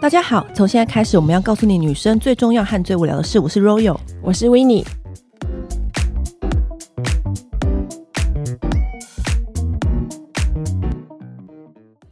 大家好，从现在开始，我们要告诉你女生最重要和最无聊的事。我是 Royal，我是 Winnie。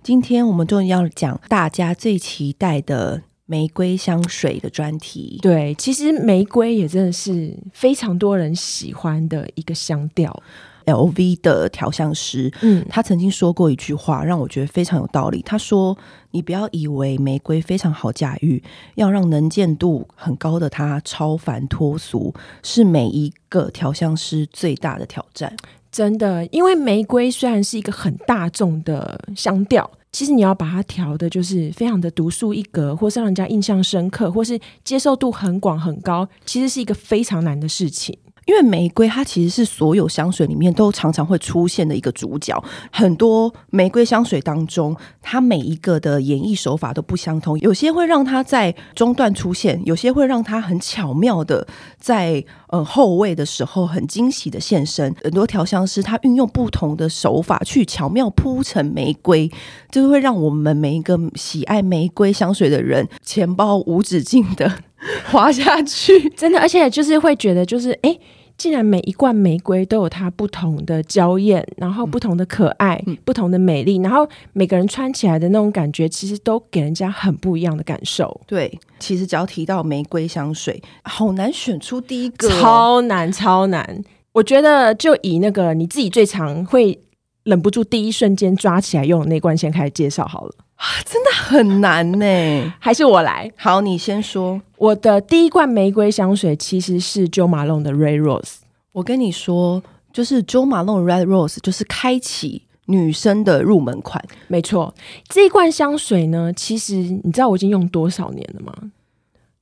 今天我们终于要讲大家最期待的玫瑰香水的专题。对，其实玫瑰也真的是非常多人喜欢的一个香调。LV 的调香师，嗯，他曾经说过一句话，让我觉得非常有道理。他说：“你不要以为玫瑰非常好驾驭，要让能见度很高的它超凡脱俗，是每一个调香师最大的挑战。”真的，因为玫瑰虽然是一个很大众的香调，其实你要把它调的，就是非常的独树一格，或是让人家印象深刻，或是接受度很广很高，其实是一个非常难的事情。因为玫瑰它其实是所有香水里面都常常会出现的一个主角。很多玫瑰香水当中，它每一个的演绎手法都不相同，有些会让它在中段出现，有些会让它很巧妙的在呃后味的时候很惊喜的现身。很多调香师他运用不同的手法去巧妙铺成玫瑰，就会让我们每一个喜爱玫瑰香水的人钱包无止境的 滑下去。真的，而且就是会觉得就是哎。既然每一罐玫瑰都有它不同的娇艳，然后不同的可爱、嗯、不同的美丽，然后每个人穿起来的那种感觉，其实都给人家很不一样的感受。对，其实只要提到玫瑰香水，好难选出第一个，超难超难。我觉得就以那个你自己最常会忍不住第一瞬间抓起来用的那罐先开始介绍好了。啊，真的很难呢，还是我来？好，你先说。我的第一罐玫瑰香水其实是 Jo Malone 的 Red Rose。我跟你说，就是 Jo Malone Red Rose，就是开启女生的入门款。没错，这一罐香水呢，其实你知道我已经用多少年了吗？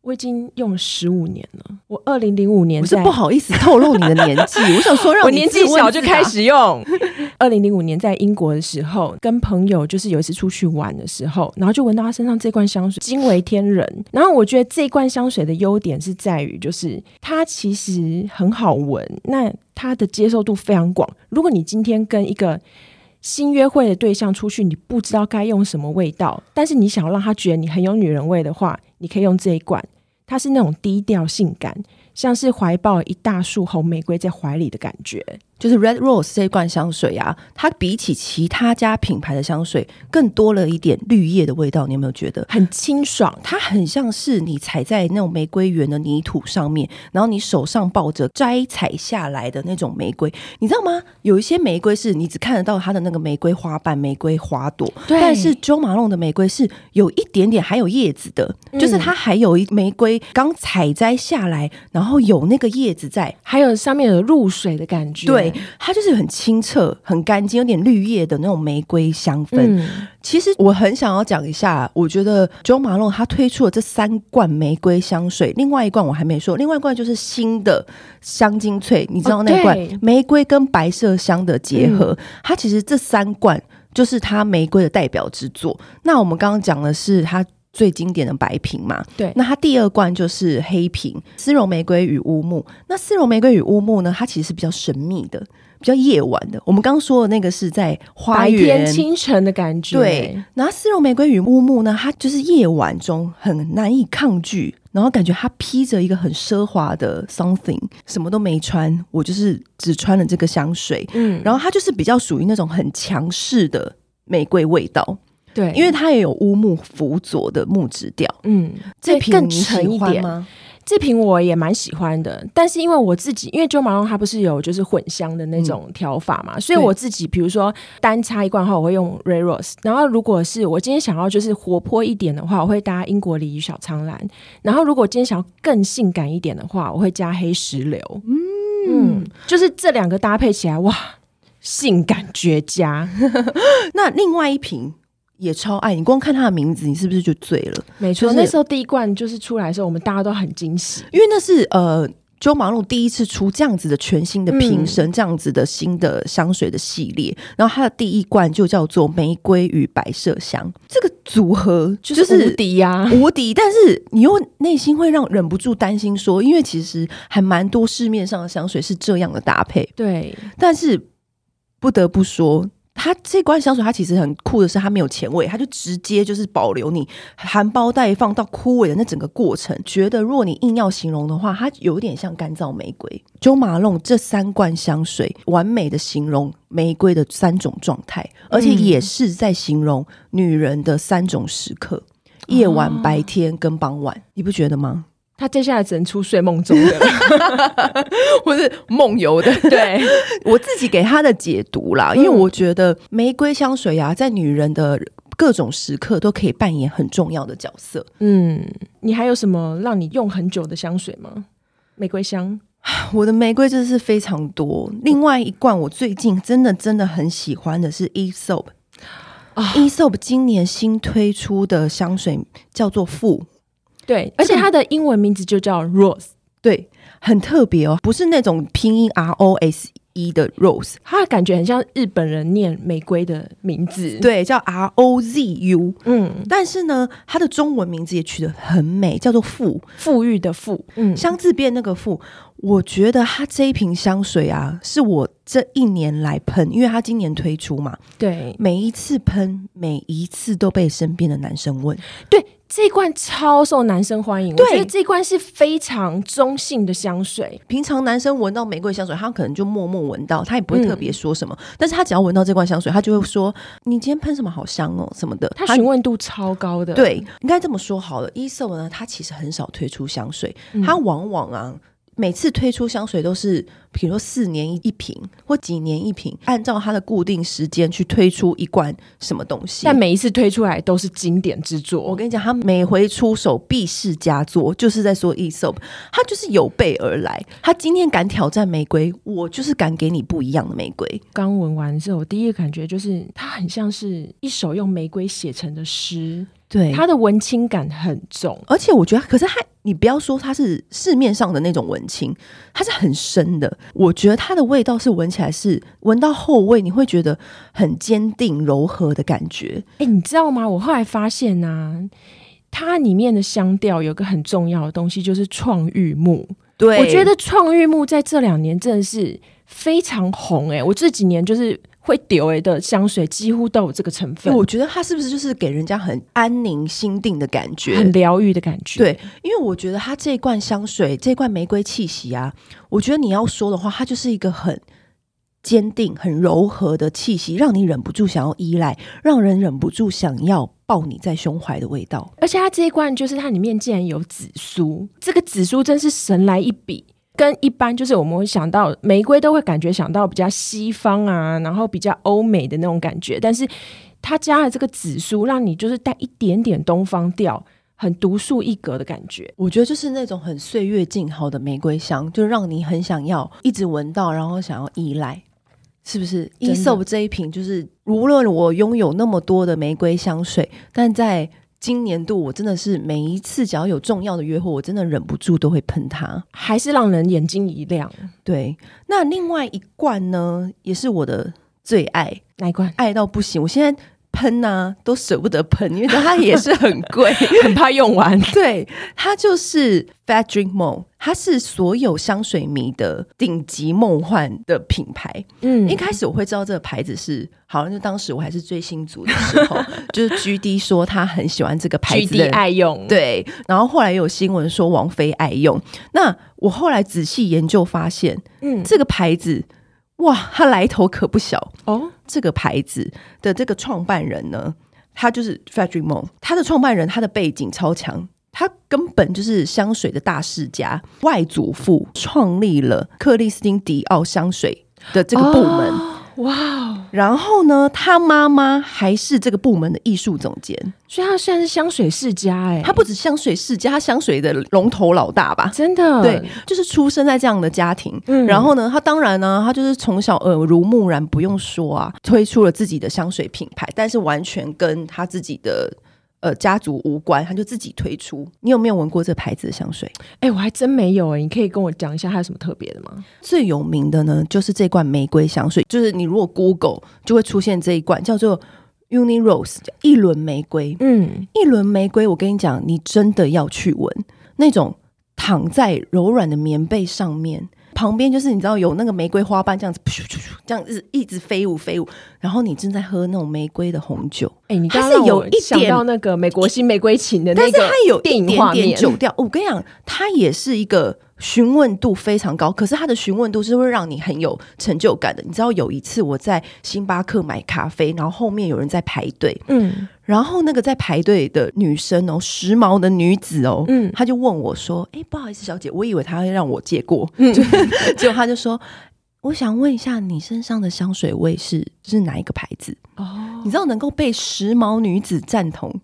我已经用了十五年了。我二零零五年，我是不好意思透露你的年纪。我想说，让我年纪小就开始用。二零零五年在英国的时候，跟朋友就是有一次出去玩的时候，然后就闻到他身上这罐香水，惊为天人。然后我觉得这罐香水的优点是在于，就是它其实很好闻，那它的接受度非常广。如果你今天跟一个新约会的对象出去，你不知道该用什么味道，但是你想要让他觉得你很有女人味的话，你可以用这一罐。它是那种低调性感，像是怀抱一大束红玫瑰在怀里的感觉。就是 Red Rose 这一罐香水啊，它比起其他家品牌的香水，更多了一点绿叶的味道。你有没有觉得很清爽？它很像是你踩在那种玫瑰园的泥土上面，然后你手上抱着摘采下来的那种玫瑰，你知道吗？有一些玫瑰是你只看得到它的那个玫瑰花瓣、玫瑰花朵，但是 Jo Malone 的玫瑰是有一点点还有叶子的，嗯、就是它还有一玫瑰刚采摘下来，然后有那个叶子在，还有上面有露水的感觉，对。它就是很清澈、很干净，有点绿叶的那种玫瑰香氛。嗯、其实我很想要讲一下，我觉得 Jo Malone 他推出了这三罐玫瑰香水，另外一罐我还没说，另外一罐就是新的香精粹，你知道那罐、哦、玫瑰跟白色香的结合，嗯、它其实这三罐就是它玫瑰的代表之作。那我们刚刚讲的是它。最经典的白瓶嘛，对。那它第二罐就是黑瓶，丝绒玫瑰与乌木。那丝绒玫瑰与乌木呢，它其实是比较神秘的，比较夜晚的。我们刚刚说的那个是在花园、白天清晨的感觉。对。然后丝绒玫瑰与乌木呢，它就是夜晚中很难以抗拒，然后感觉它披着一个很奢华的 something，什么都没穿，我就是只穿了这个香水。嗯。然后它就是比较属于那种很强势的玫瑰味道。对，因为它也有乌木辅佐的木质调，嗯，这瓶更沉一点。吗？这瓶我也蛮喜欢的，但是因为我自己，因为 Jo Malone 它不是有就是混香的那种调法嘛，嗯、所以我自己比如说单插一罐的话，我会用 r a y r o s e 然后如果是我今天想要就是活泼一点的话，我会搭英国梨与小苍兰，然后如果今天想要更性感一点的话，我会加黑石榴，嗯，嗯，就是这两个搭配起来，哇，性感绝佳。那另外一瓶。也超爱你，光看它的名字，你是不是就醉了？没错，就是、那时候第一罐就是出来的时候，我们大家都很惊喜，因为那是呃，Jo Malone 第一次出这样子的全新的瓶身，嗯、这样子的新的香水的系列。然后它的第一罐就叫做玫瑰与白麝香，这个组合就是无敌呀，无敌。但是你又内心会让忍不住担心说，因为其实还蛮多市面上的香水是这样的搭配，对。但是不得不说。它这罐香水它其实很酷的是，它没有前味，它就直接就是保留你含苞待放到枯萎的那整个过程。觉得如果你硬要形容的话，它有点像干燥玫瑰。Jo Malone 这三罐香水完美的形容玫瑰的三种状态，而且也是在形容女人的三种时刻：嗯、夜晚、白天跟傍晚。你不觉得吗？他接下来只能出睡梦中的，或是梦游的。对，我自己给他的解读啦，因为我觉得玫瑰香水啊，在女人的各种时刻都可以扮演很重要的角色。嗯，你还有什么让你用很久的香水吗？玫瑰香，我的玫瑰真的是非常多。另外一罐我最近真的真的很喜欢的是 Aesop 啊，Aesop 今年新推出的香水叫做馥。对，而且它的英文名字就叫 Rose，对，很特别哦，不是那种拼音 R O S E 的 Rose，它的感觉很像日本人念玫瑰的名字，对，叫 R O Z U，嗯，但是呢，它的中文名字也取得很美，叫做馥，馥郁的馥，嗯，香字边那个馥，我觉得它这一瓶香水啊，是我这一年来喷，因为它今年推出嘛，对，每一次喷，每一次都被身边的男生问，对。这一罐超受男生欢迎，对我觉得这一罐是非常中性的香水。平常男生闻到玫瑰香水，他可能就默默闻到，他也不会特别说什么。嗯、但是他只要闻到这罐香水，他就会说：“你今天喷什么好香哦，什么的。”他询问度超高的。对，应该这么说好了。Aesop 呢，他其实很少推出香水，他、嗯、往往啊。每次推出香水都是，比如说四年一瓶或几年一瓶，按照它的固定时间去推出一罐什么东西。但每一次推出来都是经典之作。我跟你讲，他每回出手必是佳作，就是在说 Aesop，他就是有备而来。他今天敢挑战玫瑰，我就是敢给你不一样的玫瑰。刚闻完之后，我第一个感觉就是，它很像是一首用玫瑰写成的诗。对，它的文青感很重，而且我觉得，可是它，你不要说它是市面上的那种文青，它是很深的。我觉得它的味道是闻起来是闻到后味，你会觉得很坚定柔和的感觉。哎，你知道吗？我后来发现呢、啊，它里面的香调有个很重要的东西，就是创玉木。对，我觉得创玉木在这两年真的是非常红、欸。哎，我这几年就是。会丢诶的香水几乎都有这个成分，我觉得它是不是就是给人家很安宁心定的感觉，很疗愈的感觉？对，因为我觉得它这一罐香水，这一罐玫瑰气息啊，我觉得你要说的话，它就是一个很坚定、很柔和的气息，让你忍不住想要依赖，让人忍不住想要抱你在胸怀的味道。而且它这一罐就是它里面竟然有紫苏，这个紫苏真是神来一笔。跟一般就是我们会想到玫瑰，都会感觉想到比较西方啊，然后比较欧美的那种感觉，但是它加了这个紫苏，让你就是带一点点东方调，很独树一格的感觉。我觉得就是那种很岁月静好的玫瑰香，就让你很想要一直闻到，然后想要依赖，是不是？Aesop 这一瓶就是，无论我拥有那么多的玫瑰香水，但在今年度我真的是每一次只要有重要的约会，我真的忍不住都会喷它，还是让人眼睛一亮。对，那另外一罐呢，也是我的最爱，哪一罐？爱到不行，我现在。喷呐、啊，都舍不得喷，因为它也是很贵，很怕用完。对，它就是 Frederic Malle，它是所有香水迷的顶级梦幻的品牌。嗯，一开始我会知道这个牌子是，好像就当时我还是追星族的时候，就是 GD 说他很喜欢这个牌子，GD 爱用。对，然后后来有新闻说王菲爱用。那我后来仔细研究发现，嗯，这个牌子。哇，它来头可不小哦！这个牌子的这个创办人呢，他就是 Malle，他的创办人，他的背景超强，他根本就是香水的大世家，外祖父创立了克里斯汀迪奥香水的这个部门。哦哇哦！然后呢，他妈妈还是这个部门的艺术总监，所以他算是香水世家哎。他不止香水世家，他香水的龙头老大吧？真的，对，就是出生在这样的家庭。嗯，然后呢，他当然呢，他就是从小耳濡目染，不用说啊，推出了自己的香水品牌，但是完全跟他自己的。呃，家族无关，他就自己推出。你有没有闻过这牌子的香水？哎、欸，我还真没有哎、欸。你可以跟我讲一下它有什么特别的吗？最有名的呢，就是这罐玫瑰香水。就是你如果 Google 就会出现这一罐，叫做 Uni Rose，叫一轮玫瑰。嗯，一轮玫瑰，我跟你讲，你真的要去闻那种躺在柔软的棉被上面。旁边就是你知道有那个玫瑰花瓣这样子，这样子一直飞舞飞舞，然后你正在喝那种玫瑰的红酒。哎，你刚刚是有一点到那个美国新玫瑰情的那个，但是它有一点点酒调。我跟你讲，它也是一个。询问度非常高，可是它的询问度是会让你很有成就感的。你知道有一次我在星巴克买咖啡，然后后面有人在排队，嗯，然后那个在排队的女生哦，时髦的女子哦，嗯，她就问我说：“哎，不好意思，小姐，我以为她会让我借过，嗯，结果她就说，我想问一下，你身上的香水味是是哪一个牌子？哦，你知道能够被时髦女子赞同。”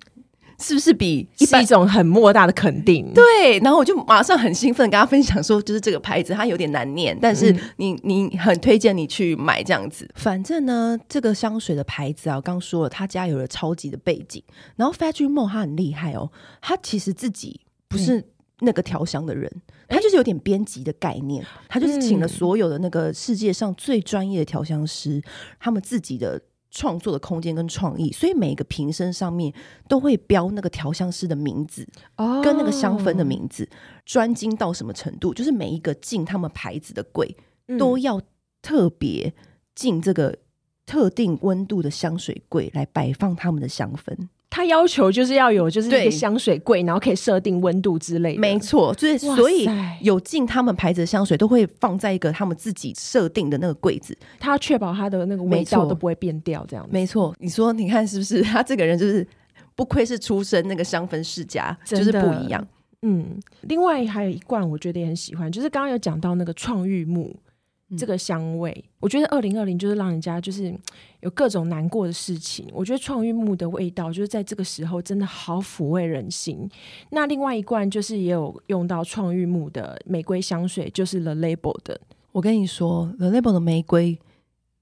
是不是比一是一种很莫大的肯定？对，然后我就马上很兴奋跟他分享说，就是这个牌子它有点难念，但是你你很推荐你去买这样子。反正呢，这个香水的牌子啊，我刚说了，他家有了超级的背景。然后 Frederic Malle 他很厉害哦，他其实自己不是那个调香的人，他就是有点编辑的概念，他就是请了所有的那个世界上最专业的调香师，他们自己的。创作的空间跟创意，所以每一个瓶身上面都会标那个调香师的名字，跟那个香氛的名字，专精到什么程度？就是每一个进他们牌子的柜，都要特别进这个特定温度的香水柜来摆放他们的香氛。他要求就是要有就是一个香水柜，然后可以设定温度之类的。没错，就是所以有进他们牌子的香水都会放在一个他们自己设定的那个柜子，他要确保他的那个味道都不会变掉。这样没错，你说你看是不是？他这个人就是不愧是出身那个香氛世家，就是不一样。嗯，另外还有一罐我觉得也很喜欢，就是刚刚有讲到那个创玉木。这个香味，我觉得二零二零就是让人家就是有各种难过的事情。我觉得创玉木的味道就是在这个时候真的好抚慰人心。那另外一罐就是也有用到创玉木的玫瑰香水，就是 The Label 的。我跟你说，The Label 的玫瑰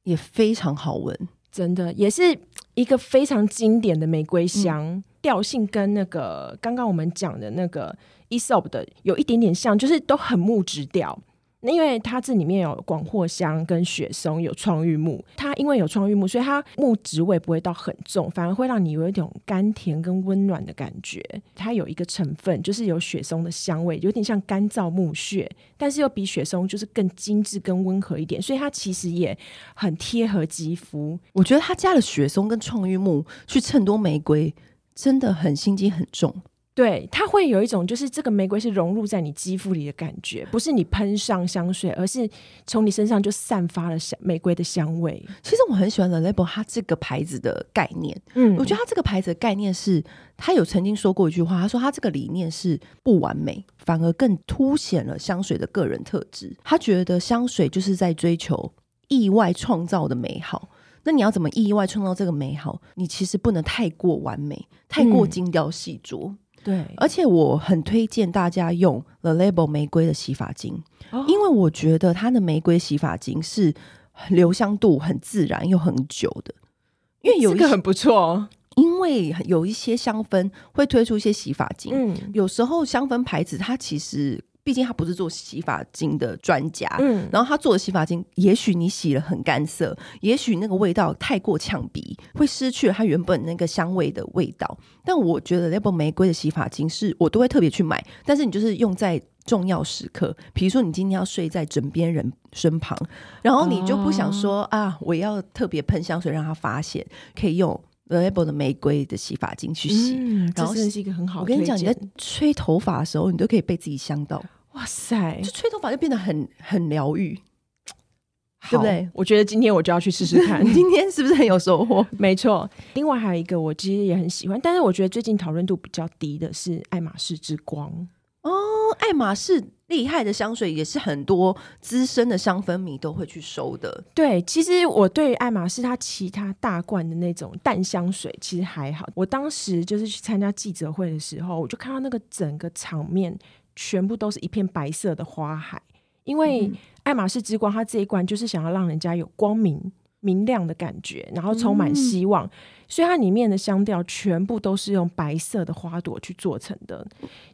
也非常好闻，真的也是一个非常经典的玫瑰香，嗯、调性跟那个刚刚我们讲的那个 Aesop 的有一点点像，就是都很木质调。那因为它这里面有广藿香跟雪松，有创玉木。它因为有创玉木，所以它木质味不会到很重，反而会让你有一种甘甜跟温暖的感觉。它有一个成分就是有雪松的香味，有点像干燥木屑，但是又比雪松就是更精致、更温和一点，所以它其实也很贴合肌肤。我觉得它加了雪松跟创玉木去衬托玫瑰，真的很心机很重。对，它会有一种就是这个玫瑰是融入在你肌肤里的感觉，不是你喷上香水，而是从你身上就散发了香玫瑰的香味。其实我很喜欢 The Label 它这个牌子的概念，嗯，我觉得它这个牌子的概念是，他有曾经说过一句话，他说他这个理念是不完美，反而更凸显了香水的个人特质。他觉得香水就是在追求意外创造的美好。那你要怎么意外创造这个美好？你其实不能太过完美，太过精雕细琢。嗯对，而且我很推荐大家用 The Label 玫瑰的洗发精，哦，因为我觉得它的玫瑰洗发精是留香度很自然又很久的。因为有一个很不错，因为有一些香氛会推出一些洗发精，嗯，有时候香氛牌子它其实。毕竟他不是做洗发精的专家，嗯，然后他做的洗发精，也许你洗了很干涩，也许那个味道太过呛鼻，会失去了它原本那个香味的味道。但我觉得 Label 玫瑰的洗发精是我都会特别去买，但是你就是用在重要时刻，比如说你今天要睡在枕边人身旁，然后你就不想说、哦、啊，我要特别喷香水让他发现，可以用 Label 的玫瑰的洗发精去洗，嗯、然后这是一个很好。我跟你讲，你在吹头发的时候，你都可以被自己香到。哇塞！就吹头发就变得很很疗愈，对不对？我觉得今天我就要去试试看。今天是不是很有收获？没错。另外还有一个，我其实也很喜欢，但是我觉得最近讨论度比较低的是爱马仕之光。哦，爱马仕厉害的香水也是很多资深的香氛迷都会去收的。对，其实我对爱马仕它其他大罐的那种淡香水其实还好。我当时就是去参加记者会的时候，我就看到那个整个场面。全部都是一片白色的花海，因为爱马仕之光，它这一罐就是想要让人家有光明明亮的感觉，然后充满希望，嗯、所以它里面的香调全部都是用白色的花朵去做成的，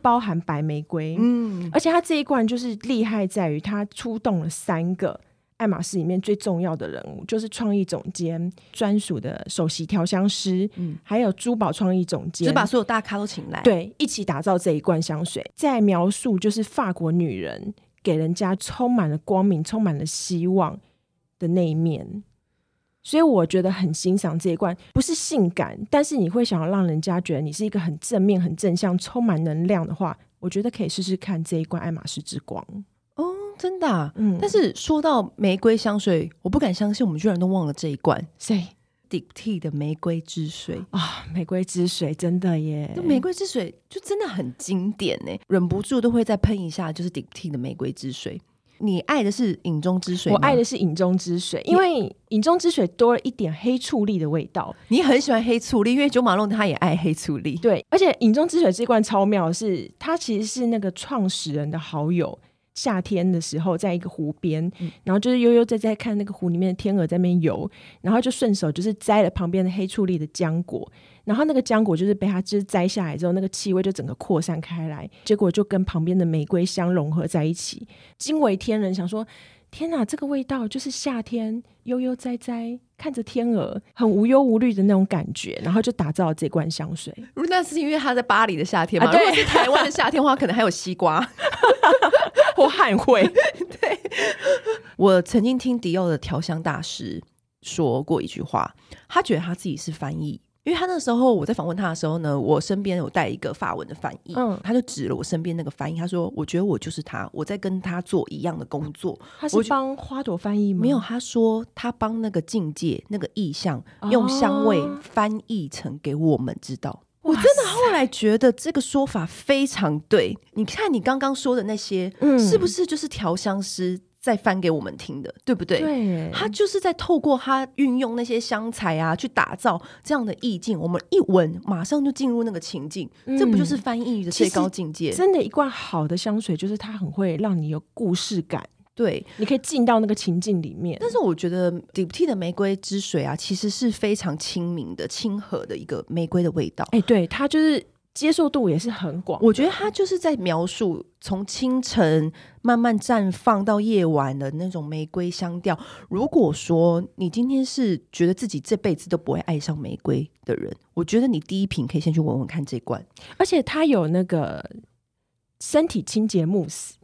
包含白玫瑰。嗯，而且它这一罐就是厉害在于它出动了三个。爱马仕里面最重要的人物就是创意总监专属的首席调香师，嗯，还有珠宝创意总监，只把所有大咖都请来，对，一起打造这一罐香水。在描述就是法国女人给人家充满了光明、充满了希望的那一面。所以我觉得很欣赏这一罐，不是性感，但是你会想要让人家觉得你是一个很正面、很正向、充满能量的话，我觉得可以试试看这一罐爱马仕之光。哦，真的啊，嗯。但是说到玫瑰香水，我不敢相信我们居然都忘了这一罐。谁？Diptyque 的玫瑰之水啊，玫瑰之水真的耶！玫瑰之水就真的很经典呢，忍不住都会再喷一下，就是 Diptyque 的玫瑰之水。你爱的是饮中之水，我爱的是饮中之水，因为饮中之水多了一点黑醋栗的味道。你很喜欢黑醋栗，因为九马龙他也爱黑醋栗。对，而且饮中之水这罐超妙的是，它其实是那个创始人的好友。夏天的时候，在一个湖边，嗯、然后就是悠悠在在看那个湖里面的天鹅在那边游，然后就顺手就是摘了旁边的黑醋栗的浆果，然后那个浆果就是被它就是摘下来之后，那个气味就整个扩散开来，结果就跟旁边的玫瑰香融合在一起，惊为天人。想说。天哪，这个味道就是夏天悠悠哉哉看着天鹅，很无忧无虑的那种感觉，然后就打造了这罐香水。那是因为它在巴黎的夏天嘛？啊、如果是台湾的夏天的话，可能还有西瓜 或汉会。对，我曾经听迪奥的调香大师说过一句话，他觉得他自己是翻译。因为他那时候我在访问他的时候呢，我身边有带一个法文的翻译，嗯，他就指了我身边那个翻译，他说：“我觉得我就是他，我在跟他做一样的工作。”他是帮花朵翻译吗？没有，他说他帮那个境界、那个意象用香味翻译成给我们知道。哦、我真的后来觉得这个说法非常对。你看你刚刚说的那些，嗯，是不是就是调香师？再翻给我们听的，对不对？对，他就是在透过他运用那些香材啊，去打造这样的意境。我们一闻，马上就进入那个情境，嗯、这不就是翻译的最高境界？真的，一罐好的香水就是它很会让你有故事感。对，你可以进到那个情境里面。但是我觉得 Diptyque 的玫瑰之水啊，其实是非常亲民的、亲和的一个玫瑰的味道。哎，对，它就是。接受度也是很广，我觉得它就是在描述从清晨慢慢绽放到夜晚的那种玫瑰香调。如果说你今天是觉得自己这辈子都不会爱上玫瑰的人，我觉得你第一瓶可以先去闻闻看这罐，而且它有那个身体清洁慕斯。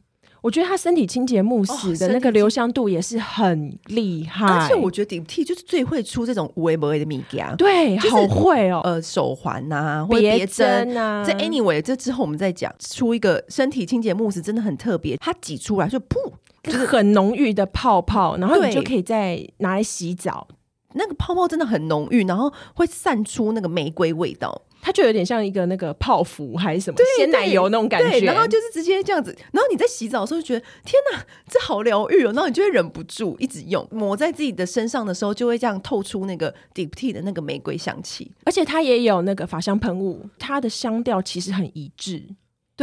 我觉得它身体清洁慕斯的那个留香度也是很厉害，而且我觉得 Diptyque 就是最会出这种无为不为的秘方，对，就是、好会哦，呃，手环呐、啊，或者别针啊，这 anyway，这之后我们再讲，出一个身体清洁慕斯真的很特别，它挤出来就噗，就是很浓郁的泡泡，然后你就可以再拿来洗澡，那个泡泡真的很浓郁，然后会散出那个玫瑰味道。它就有点像一个那个泡芙还是什么鲜奶油那种感觉，然后就是直接这样子，然后你在洗澡的时候就觉得天哪，这好疗愈哦，然后你就会忍不住一直用，抹在自己的身上的时候，就会这样透出那个 deep tea 的那个玫瑰香气，而且它也有那个法香喷雾，它的香调其实很一致。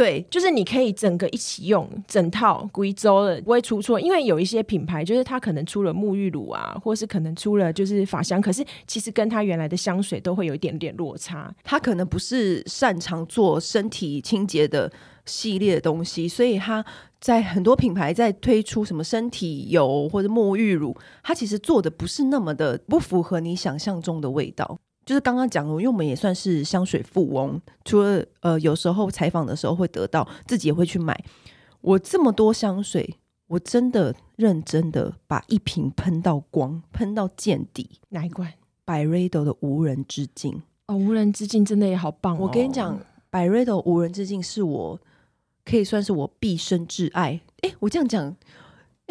对，就是你可以整个一起用，整套贵州的不会出错，因为有一些品牌就是它可能出了沐浴乳啊，或是可能出了就是发香，可是其实跟它原来的香水都会有一点点落差。它可能不是擅长做身体清洁的系列的东西，所以它在很多品牌在推出什么身体油或者沐浴乳，它其实做的不是那么的不符合你想象中的味道。就是刚刚讲的，因为我们也算是香水富翁，除了呃有时候采访的时候会得到，自己也会去买。我这么多香水，我真的认真的把一瓶喷到光，喷到见底。哪一罐？Byredo 的无人之境。哦，无人之境真的也好棒哦。我跟你讲，Byredo 无人之境是我可以算是我毕生挚爱。诶，我这样讲。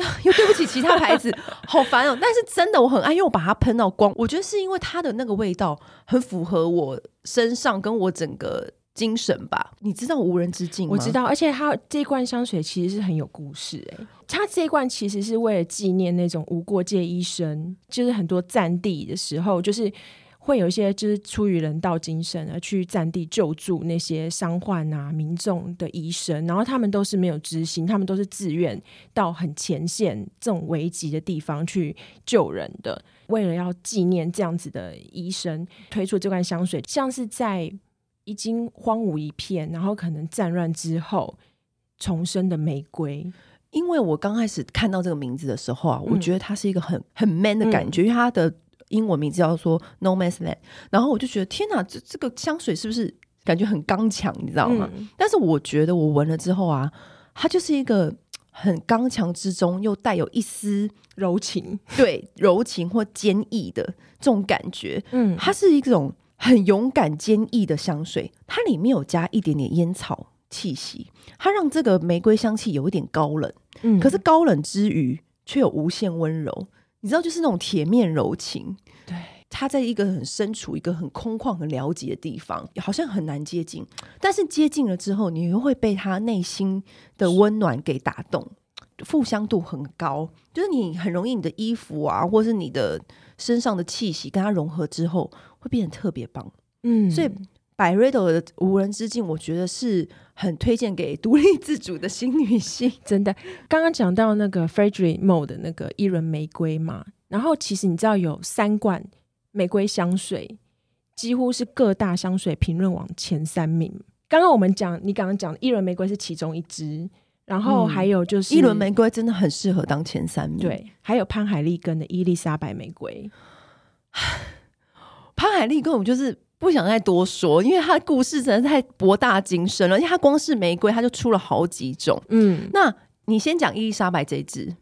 又对不起其他牌子，好烦哦！但是真的我很爱，因为我把它喷到光。我觉得是因为它的那个味道很符合我身上跟我整个精神吧。你知道无人之境吗？我知道，而且它这罐香水其实是很有故事哎、欸。它这一罐其实是为了纪念那种无国界医生，就是很多战地的时候，就是。会有一些就是出于人道精神而去战地救助那些伤患啊民众的医生，然后他们都是没有知心，他们都是自愿到很前线这种危急的地方去救人的。为了要纪念这样子的医生，推出这罐香水，像是在已经荒芜一片，然后可能战乱之后重生的玫瑰。因为我刚开始看到这个名字的时候啊，我觉得它是一个很很 man 的感觉，嗯、因为它的。英文名字叫做 No Man's Land，然后我就觉得天哪，这这个香水是不是感觉很刚强，你知道吗？嗯、但是我觉得我闻了之后啊，它就是一个很刚强之中又带有一丝柔情，对，柔情或坚毅的这种感觉。嗯，它是一种很勇敢坚毅的香水，它里面有加一点点烟草气息，它让这个玫瑰香气有一点高冷。嗯，可是高冷之余却有无限温柔，你知道，就是那种铁面柔情。对。他在一个很身处一个很空旷、很了解的地方，好像很难接近。但是接近了之后，你又会被他内心的温暖给打动，互相度很高，就是你很容易你的衣服啊，或是你的身上的气息跟他融合之后，会变得特别棒。嗯，所以百瑞朵的无人之境，我觉得是很推荐给独立自主的新女性。真的，刚刚讲到那个 Frederic Malle 的那个一轮玫瑰嘛，然后其实你知道有三罐。玫瑰香水几乎是各大香水评论网前三名。刚刚我们讲，你刚刚讲一轮玫瑰是其中一支，然后还有就是、嗯、伊伦玫瑰真的很适合当前三名。对，还有潘海利根的伊丽莎白玫瑰。潘海利根我就是不想再多说，因为他的故事真的太博大精深了。因为他光是玫瑰，他就出了好几种。嗯，那你先讲伊丽莎白这一支，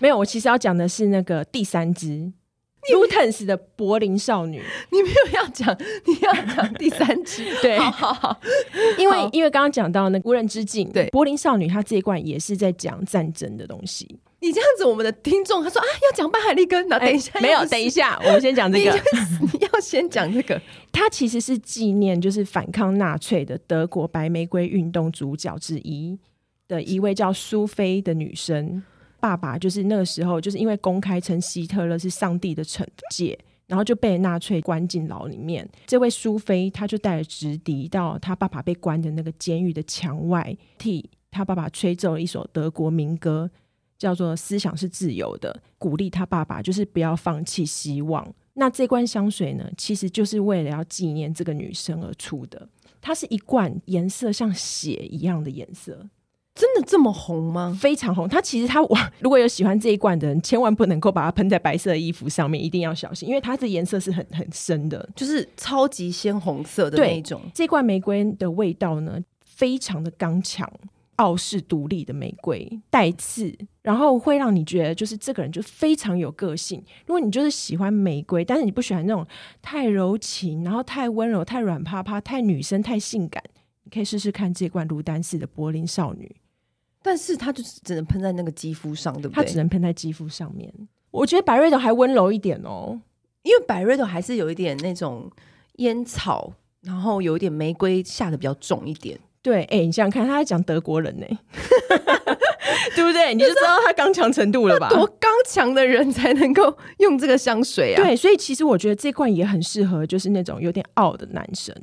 没有，我其实要讲的是那个第三支。Luten's 的柏林少女，你没有要讲，你要讲第三支，对，好好好，因为因为刚刚讲到那个无人之境，对，柏林少女她这一罐也是在讲战争的东西。你这样子，我们的听众他说啊，要讲巴海利根，那等一下，没有，等一下，我们先讲这个，你要先讲这个，他其实是纪念就是反抗纳粹的德国白玫瑰运动主角之一的一位叫苏菲的女生。爸爸就是那个时候，就是因为公开称希特勒是上帝的惩戒，然后就被纳粹关进牢里面。这位苏菲，他就带着直笛到他爸爸被关的那个监狱的墙外，替他爸爸吹奏了一首德国民歌，叫做《思想是自由的》，鼓励他爸爸就是不要放弃希望。那这罐香水呢，其实就是为了要纪念这个女生而出的。它是一罐颜色像血一样的颜色。真的这么红吗？非常红。它其实它，如果有喜欢这一罐的人，千万不能够把它喷在白色的衣服上面，一定要小心，因为它的颜色是很很深的，就是超级鲜红色的那一种。这罐玫瑰的味道呢，非常的刚强、傲视独立的玫瑰，带刺，然后会让你觉得就是这个人就非常有个性。如果你就是喜欢玫瑰，但是你不喜欢那种太柔情，然后太温柔、太软趴趴、太女生、太性感，你可以试试看这罐卢丹氏的柏林少女。但是它就是只能喷在那个肌肤上，对不对？它只能喷在肌肤上面。我觉得百瑞朵还温柔一点哦，因为百瑞朵还是有一点那种烟草，然后有一点玫瑰下的比较重一点。对，哎、欸，你想想看，他在讲德国人呢，对不对？你就知道他刚强程度了吧？多刚强的人才能够用这个香水啊？对，所以其实我觉得这罐也很适合，就是那种有点傲的男生。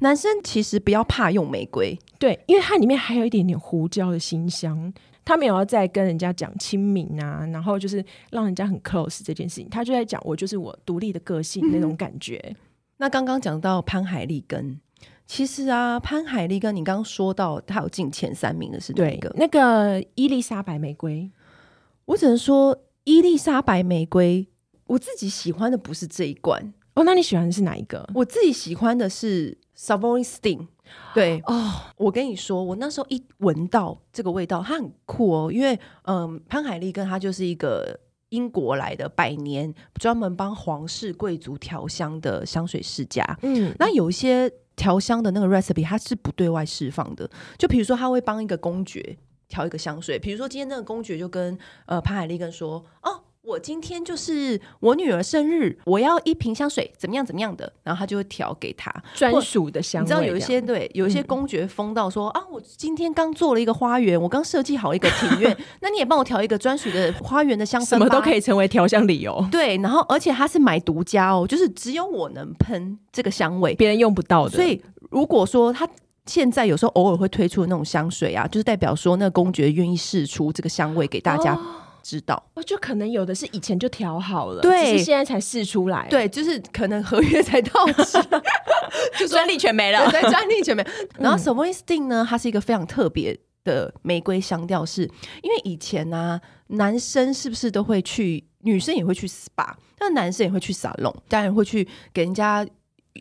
男生其实不要怕用玫瑰，对，因为它里面还有一点点胡椒的辛香。他没有要再跟人家讲亲民啊，然后就是让人家很 close 这件事情，他就在讲我就是我独立的个性那种感觉。嗯、那刚刚讲到潘海利根，其实啊，潘海利根你刚刚说到他有进前三名的是哪个？那个伊丽莎白玫瑰，我只能说伊丽莎白玫瑰，我自己喜欢的不是这一罐哦。那你喜欢的是哪一个？我自己喜欢的是。Savoy Sting，对哦，我跟你说，我那时候一闻到这个味道，它很酷哦，因为嗯，潘海利根他就是一个英国来的百年专门帮皇室贵族调香的香水世家，嗯，那有一些调香的那个 recipe，它是不对外释放的，就比如说他会帮一个公爵调一个香水，比如说今天那个公爵就跟呃潘海利根说哦。我今天就是我女儿生日，我要一瓶香水，怎么样怎么样的，然后他就会调给她专属的香味。你知道有一些对，有一些公爵疯到说、嗯、啊，我今天刚做了一个花园，我刚设计好一个庭院，那你也帮我调一个专属的花园的香氛，什么都可以成为调香理由。对，然后而且他是买独家哦，就是只有我能喷这个香味，别人用不到的。所以如果说他现在有时候偶尔会推出的那种香水啊，就是代表说那个公爵愿意试出这个香味给大家。哦知道，我就可能有的是以前就调好了，对，只是现在才试出来，对，就是可能合约才到期，就专利权没了，对，专利权没。然后 Savoy Sting 呢，它是一个非常特别的玫瑰香调，是因为以前呢、啊，男生是不是都会去，女生也会去 SPA，那男生也会去 salon，当然会去给人家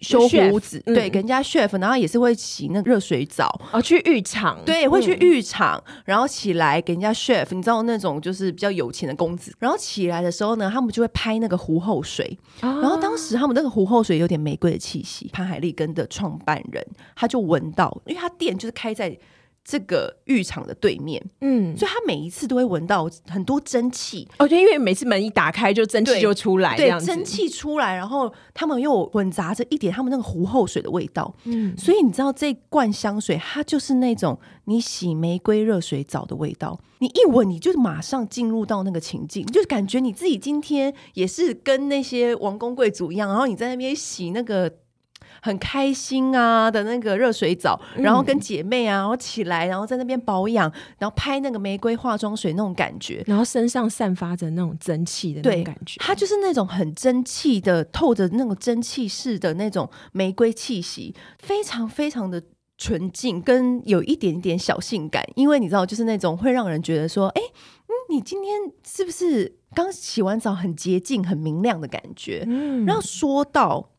修胡子，嗯、对，给人家 chef，然后也是会洗那热水澡，哦，去浴场，对，会去浴场，嗯、然后起来给人家 chef，你知道那种就是比较有钱的公子，然后起来的时候呢，他们就会拍那个湖后水，啊、然后当时他们那个湖后水有点玫瑰的气息，潘海利根的创办人他就闻到，因为他店就是开在。这个浴场的对面，嗯，所以他每一次都会闻到很多蒸汽。哦，对，因为每次门一打开，就蒸汽就出来，对，蒸汽出来，然后他们又混杂着一点他们那个湖后水的味道，嗯，所以你知道这罐香水，它就是那种你洗玫瑰热水澡的味道，你一闻你就马上进入到那个情境，就感觉你自己今天也是跟那些王公贵族一样，然后你在那边洗那个。很开心啊的那个热水澡，然后跟姐妹啊，然后起来，然后在那边保养，然后拍那个玫瑰化妆水那种感觉，然后身上散发着那种蒸汽的那种感觉，它就是那种很蒸汽的，透着那种蒸汽式的那种玫瑰气息，非常非常的纯净，跟有一点点小性感，因为你知道，就是那种会让人觉得说，哎，嗯，你今天是不是刚洗完澡，很洁净、很明亮的感觉？嗯，然后说到。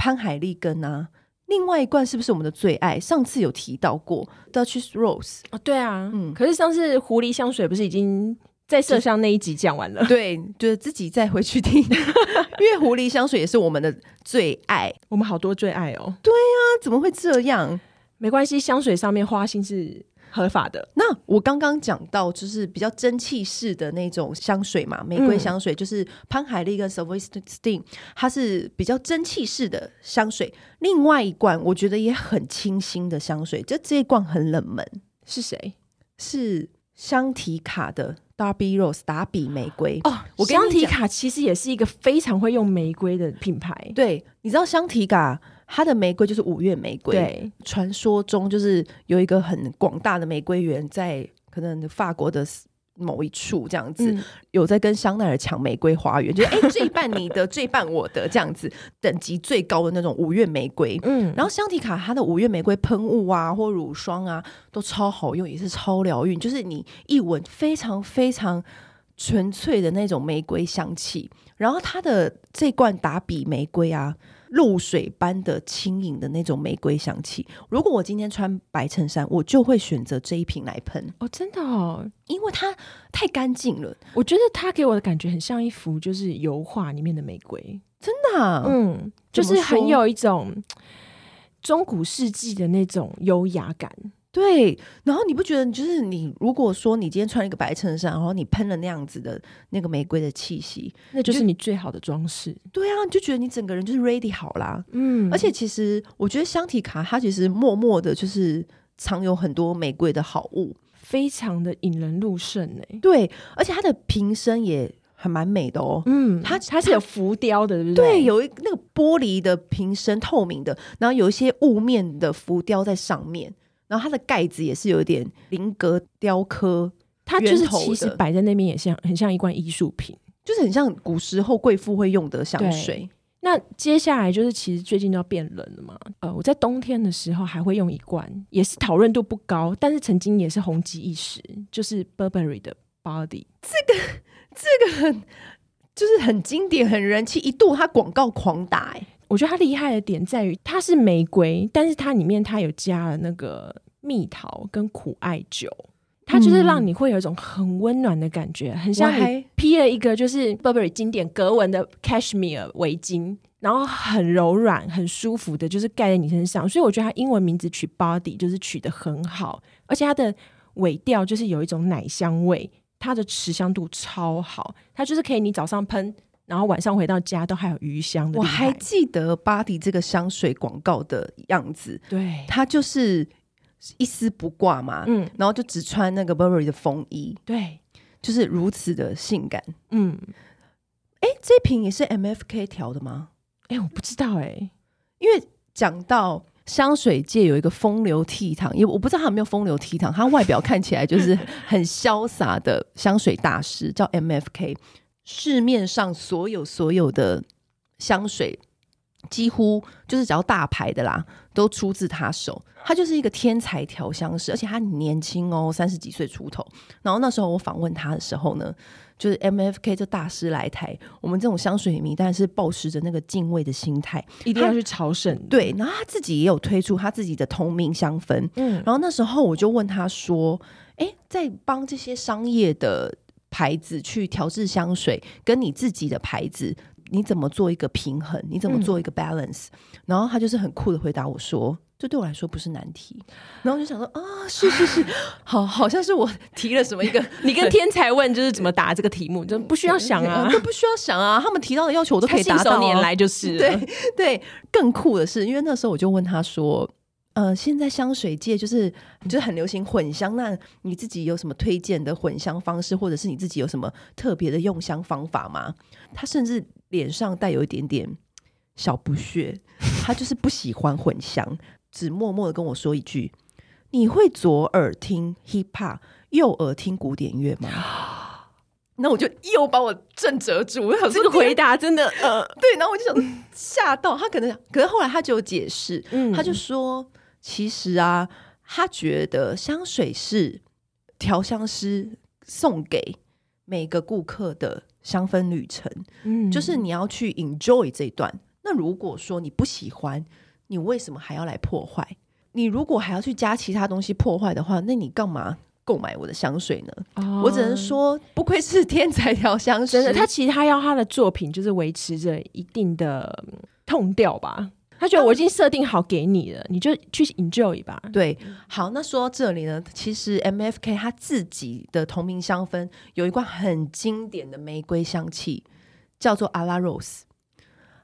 潘海利根啊，另外一罐是不是我们的最爱？上次有提到过 Duchess Rose 啊，对啊，嗯，可是上次狐狸香水不是已经在麝香那一集讲完了？对，就是自己再回去听，因为狐狸香水也是我们的最爱，我们好多最爱哦。对啊，怎么会这样？没关系，香水上面花心是。合法的。那我刚刚讲到，就是比较蒸汽式的那种香水嘛，玫瑰香水，就是潘海利跟 Sylvester Sting，它是比较蒸汽式的香水。另外一罐我觉得也很清新的香水，就这一罐很冷门，是谁？是香缇卡的 Darby Rose 达比玫瑰哦。我香缇卡其实也是一个非常会用玫瑰的品牌。对，你知道香缇卡？它的玫瑰就是五月玫瑰，对，传说中就是有一个很广大的玫瑰园，在可能法国的某一处这样子，嗯、有在跟香奈儿抢玫瑰花园，就是哎，这一半你的，这一半我的这样子，等级最高的那种五月玫瑰。嗯，然后香缇卡它的五月玫瑰喷雾啊，或乳霜啊，都超好用，也是超疗愈，就是你一闻非常非常纯粹的那种玫瑰香气。然后它的这罐达比玫瑰啊。露水般的轻盈的那种玫瑰香气。如果我今天穿白衬衫，我就会选择这一瓶来喷。哦，真的哦，因为它太干净了。我觉得它给我的感觉很像一幅就是油画里面的玫瑰，真的啊。嗯，就是很有一种中古世纪的那种优雅感。对，然后你不觉得，就是你如果说你今天穿一个白衬衫，然后你喷了那样子的那个玫瑰的气息，那就是你最好的装饰。对啊，你就觉得你整个人就是 ready 好啦。嗯，而且其实我觉得香缇卡它其实默默的，就是藏有很多玫瑰的好物，非常的引人入胜哎。对，而且它的瓶身也还蛮美的哦。嗯，它它是有浮雕的，对不对？对，有一那个玻璃的瓶身，透明的，然后有一些雾面的浮雕在上面。然后它的盖子也是有点菱格雕刻，它就是其实摆在那边也像很像一罐艺术品，就是很像古时候贵妇会用的香水。那接下来就是其实最近都要变冷了嘛，呃，我在冬天的时候还会用一罐，也是讨论度不高，但是曾经也是红极一时，就是 Burberry 的 Body，这个这个很就是很经典、很人气，一度它广告狂打哎。我觉得它厉害的点在于，它是玫瑰，但是它里面它有加了那个蜜桃跟苦艾酒，它就是让你会有一种很温暖的感觉，很像你披了一个就是 Burberry 经典格纹的 Cashmere 围巾，然后很柔软、很舒服的，就是盖在你身上。所以我觉得它英文名字取 Body 就是取得很好，而且它的尾调就是有一种奶香味，它的持香度超好，它就是可以你早上喷。然后晚上回到家都还有余香的。我还记得 Body 这个香水广告的样子，对，它就是一丝不挂嘛，嗯，然后就只穿那个 Burberry 的风衣，对，就是如此的性感，嗯，哎，这瓶也是 MFK 调的吗？哎，我不知道哎、欸，因为讲到香水界有一个风流倜傥，因为我不知道他有没有风流倜傥，他外表看起来就是很潇洒的香水大师，叫 MFK。市面上所有所有的香水几乎就是只要大牌的啦，都出自他手。他就是一个天才调香师，而且他很年轻哦，三十几岁出头。然后那时候我访问他的时候呢，就是 MFK 这大师来台，我们这种香水迷当然是抱持着那个敬畏的心态，一定要去朝圣。对，然后他自己也有推出他自己的同名香氛。嗯，然后那时候我就问他说：“哎，在帮这些商业的牌子去调制香水，跟你自己的牌子。”你怎么做一个平衡？你怎么做一个 balance？、嗯、然后他就是很酷的回答我说：“这对我来说不是难题。”然后我就想说：“啊，是是是，好，好像是我提了什么一个，你跟天才问就是怎么答这个题目，就不需要想啊，都不需要想啊。他们提到的要求我都可以答到、啊。年来就是对对，更酷的是，因为那时候我就问他说。”呃，现在香水界就是就是很流行混香，那你自己有什么推荐的混香方式，或者是你自己有什么特别的用香方法吗？他甚至脸上带有一点点小不屑，他就是不喜欢混香，只默默的跟我说一句：“你会左耳听 hip hop，右耳听古典乐吗？”那我就又把我震折住，我想这个回答真的呃，对，然后我就想吓到他，可能可是后来他就有解释，嗯，他就说。其实啊，他觉得香水是调香师送给每个顾客的香氛旅程，嗯，就是你要去 enjoy 这一段。那如果说你不喜欢，你为什么还要来破坏？你如果还要去加其他东西破坏的话，那你干嘛购买我的香水呢？哦，我只能说，不愧是天才调香师，真的，他其实他要他的作品就是维持着一定的 tone 调吧。他觉得我已经设定好给你了，你就去 enjoy 吧。对，好，那说到这里呢，其实 MFK 他自己的同名香氛有一罐很经典的玫瑰香气，叫做阿拉 Rose。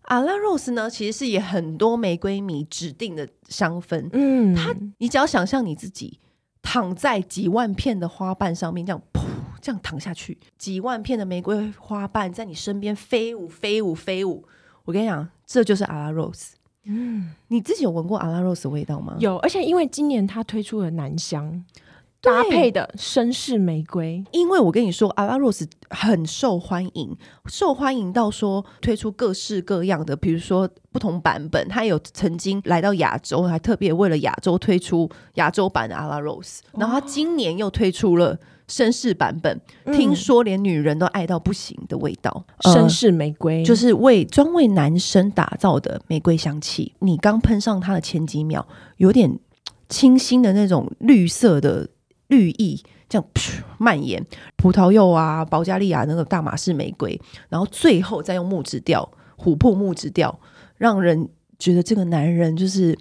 阿拉 Rose 呢，其实是也很多玫瑰迷指定的香氛。嗯，它你只要想象你自己躺在几万片的花瓣上面，这样噗这样躺下去，几万片的玫瑰花瓣在你身边飞舞飞舞飞舞。我跟你讲，这就是阿拉 Rose。嗯，你自己有闻过阿拉 Rose 的味道吗？有，而且因为今年他推出了男香搭配的绅士玫瑰，因为我跟你说，阿拉 Rose 很受欢迎，受欢迎到说推出各式各样的，比如说不同版本。它有曾经来到亚洲，还特别为了亚洲推出亚洲版的阿拉 Rose，然后他今年又推出了。绅士版本，听说连女人都爱到不行的味道。绅、嗯、士玫瑰、呃、就是为专为男生打造的玫瑰香气。你刚喷上它的前几秒，有点清新的那种绿色的绿意，这样蔓延。葡萄柚啊，保加利亚那个大马士玫瑰，然后最后再用木质调，琥珀木质调，让人觉得这个男人就是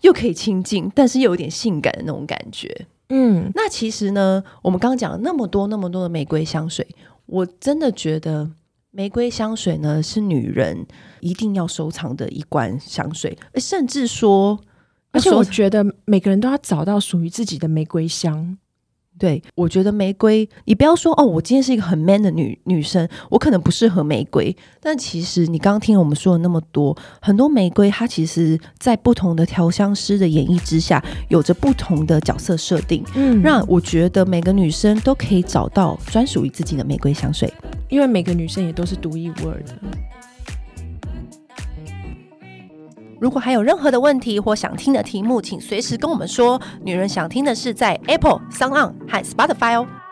又可以亲近，但是又有点性感的那种感觉。嗯，那其实呢，我们刚刚讲了那么多那么多的玫瑰香水，我真的觉得玫瑰香水呢是女人一定要收藏的一罐香水，甚至说，而且我觉得每个人都要找到属于自己的玫瑰香。对，我觉得玫瑰，你不要说哦，我今天是一个很 man 的女女生，我可能不适合玫瑰。但其实你刚刚听我们说了那么多，很多玫瑰它其实，在不同的调香师的演绎之下，有着不同的角色设定，嗯，让我觉得每个女生都可以找到专属于自己的玫瑰香水，因为每个女生也都是独一无二的。如果还有任何的问题或想听的题目，请随时跟我们说。女人想听的是在 Apple、SoundOn 和 Spotify 哦。